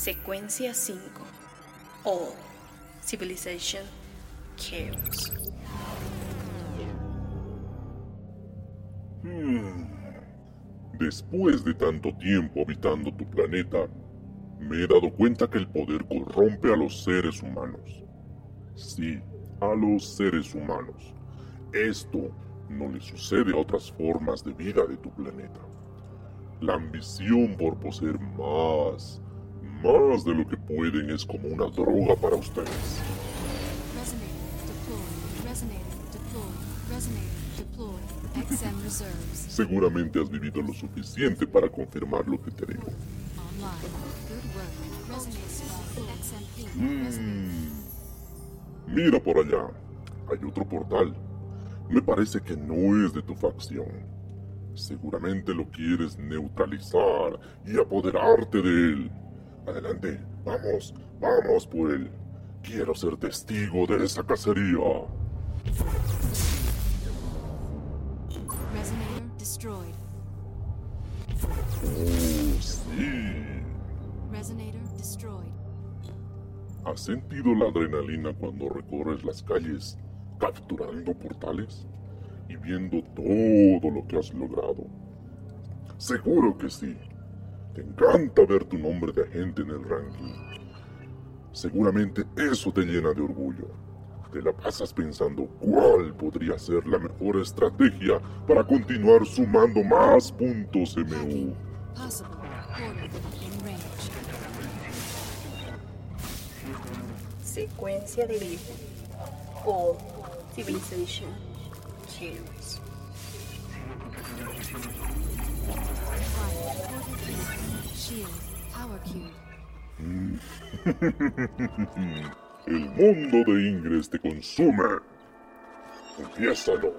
Secuencia 5. All. Civilization. Chaos. Hmm. Después de tanto tiempo habitando tu planeta, me he dado cuenta que el poder corrompe a los seres humanos. Sí, a los seres humanos. Esto no le sucede a otras formas de vida de tu planeta. La ambición por poseer más, más de lo que pueden es como una droga para ustedes. Seguramente has vivido lo suficiente para confirmar lo que te digo. Mm. Mira por allá. Hay otro portal. Me parece que no es de tu facción. Seguramente lo quieres neutralizar y apoderarte de él. Adelante, vamos, vamos por él. Quiero ser testigo de esa cacería. Resonator destroyed. Oh, sí. Resonator destroyed. ¿Has sentido la adrenalina cuando recorres las calles capturando portales y viendo todo lo que has logrado? Seguro que sí. Te encanta ver tu nombre de agente en el ranking. Seguramente eso te llena de orgullo. Te la pasas pensando cuál podría ser la mejor estrategia para continuar sumando más puntos MU. Secuencia de vida. All. Civilization. Chaos. El mundo de Ingres te consume. Confiésalo.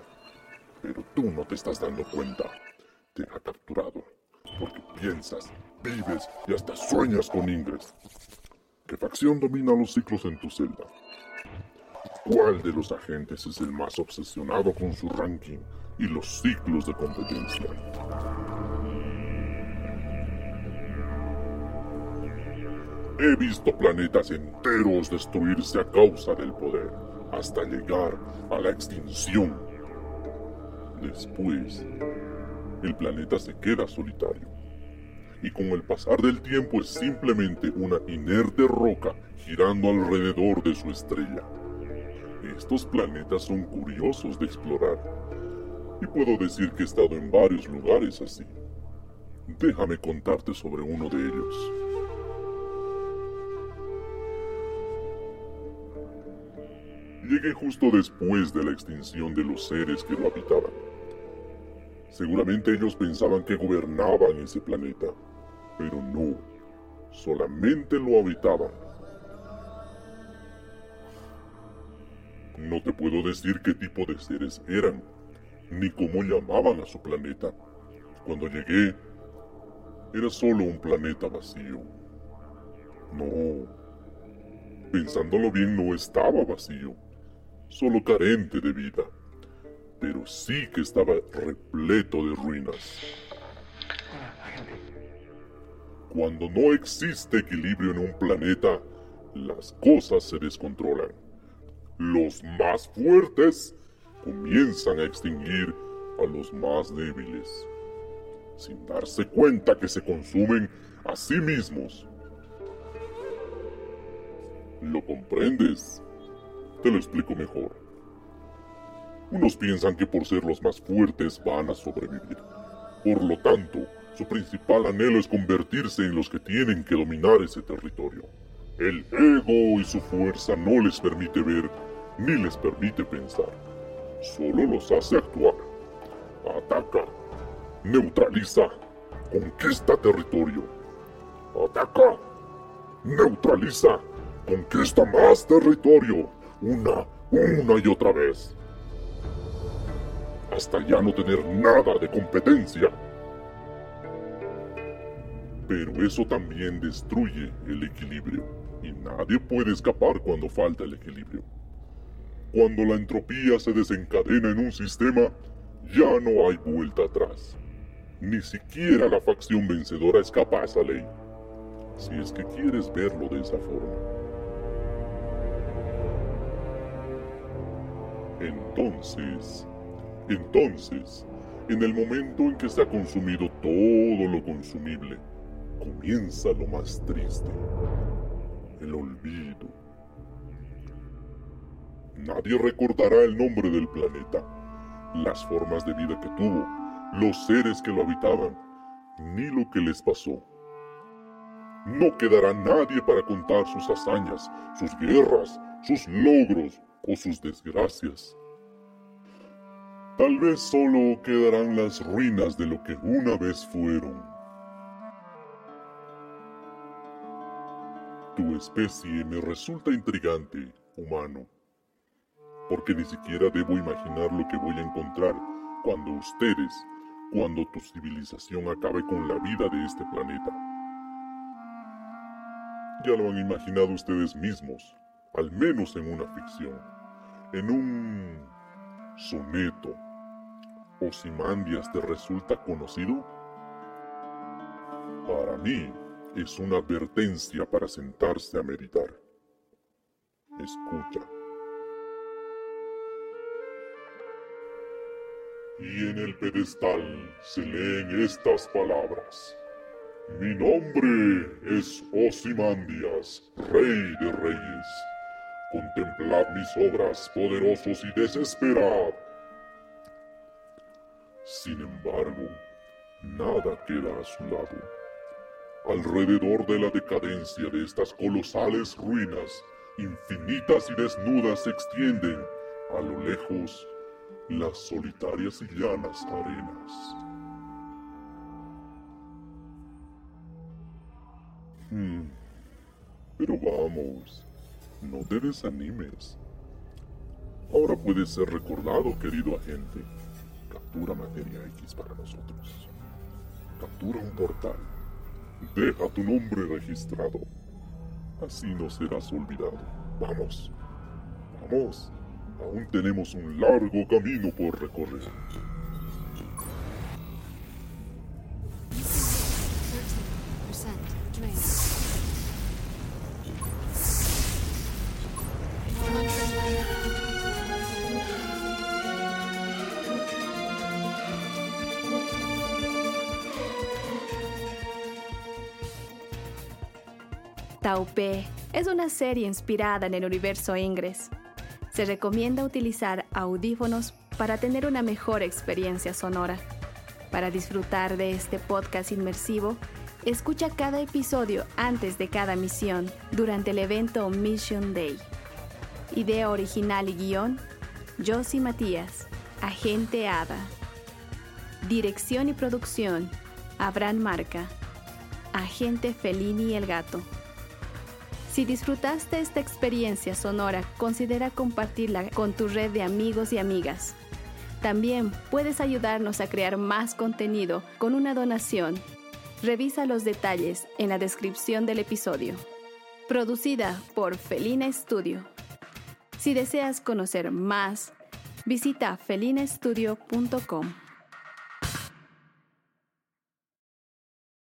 Pero tú no te estás dando cuenta. Te ha capturado. Porque piensas, vives y hasta sueñas con Ingres. ¿Qué facción domina los ciclos en tu celda? ¿Cuál de los agentes es el más obsesionado con su ranking y los ciclos de competencia? He visto planetas enteros destruirse a causa del poder, hasta llegar a la extinción. Después, el planeta se queda solitario. Y con el pasar del tiempo es simplemente una inerte roca girando alrededor de su estrella. Estos planetas son curiosos de explorar. Y puedo decir que he estado en varios lugares así. Déjame contarte sobre uno de ellos. Llegué justo después de la extinción de los seres que lo habitaban. Seguramente ellos pensaban que gobernaban ese planeta, pero no, solamente lo habitaban. No te puedo decir qué tipo de seres eran, ni cómo llamaban a su planeta. Cuando llegué, era solo un planeta vacío. No, pensándolo bien, no estaba vacío solo carente de vida, pero sí que estaba repleto de ruinas. Cuando no existe equilibrio en un planeta, las cosas se descontrolan. Los más fuertes comienzan a extinguir a los más débiles, sin darse cuenta que se consumen a sí mismos. ¿Lo comprendes? Te lo explico mejor. Unos piensan que por ser los más fuertes van a sobrevivir. Por lo tanto, su principal anhelo es convertirse en los que tienen que dominar ese territorio. El ego y su fuerza no les permite ver ni les permite pensar. Solo los hace actuar. Ataca. Neutraliza. Conquista territorio. Ataca. Neutraliza. Conquista más territorio una, una y otra vez. Hasta ya no tener nada de competencia. Pero eso también destruye el equilibrio y nadie puede escapar cuando falta el equilibrio. Cuando la entropía se desencadena en un sistema, ya no hay vuelta atrás. Ni siquiera la facción vencedora escapa a esa ley. si es que quieres verlo de esa forma. Entonces, entonces, en el momento en que se ha consumido todo lo consumible, comienza lo más triste, el olvido. Nadie recordará el nombre del planeta, las formas de vida que tuvo, los seres que lo habitaban, ni lo que les pasó. No quedará nadie para contar sus hazañas, sus guerras, sus logros o sus desgracias. Tal vez solo quedarán las ruinas de lo que una vez fueron. Tu especie me resulta intrigante, humano, porque ni siquiera debo imaginar lo que voy a encontrar cuando ustedes, cuando tu civilización acabe con la vida de este planeta. Ya lo han imaginado ustedes mismos, al menos en una ficción, en un soneto. ¿Osimandias te resulta conocido? Para mí es una advertencia para sentarse a meditar. Escucha. Y en el pedestal se leen estas palabras. Mi nombre es Osimandias, rey de reyes. Contemplad mis obras poderosos y desesperad. Sin embargo, nada queda a su lado. Alrededor de la decadencia de estas colosales ruinas, infinitas y desnudas se extienden, a lo lejos, las solitarias y llanas arenas. Hmm. Pero vamos, no te desanimes. Ahora puedes ser recordado, querido agente. Captura materia X para nosotros. Captura un portal. Deja tu nombre registrado. Así no serás olvidado. Vamos. Vamos. Aún tenemos un largo camino por recorrer. Taupe es una serie inspirada en el universo Ingress. Se recomienda utilizar audífonos para tener una mejor experiencia sonora. Para disfrutar de este podcast inmersivo, escucha cada episodio antes de cada misión durante el evento Mission Day. Idea original y guion, Josie Matías, Agente Ada. Dirección y producción, Abraham Marca, Agente Felini el Gato. Si disfrutaste esta experiencia sonora, considera compartirla con tu red de amigos y amigas. También puedes ayudarnos a crear más contenido con una donación. Revisa los detalles en la descripción del episodio. Producida por Felina Studio. Si deseas conocer más, visita felinastudio.com.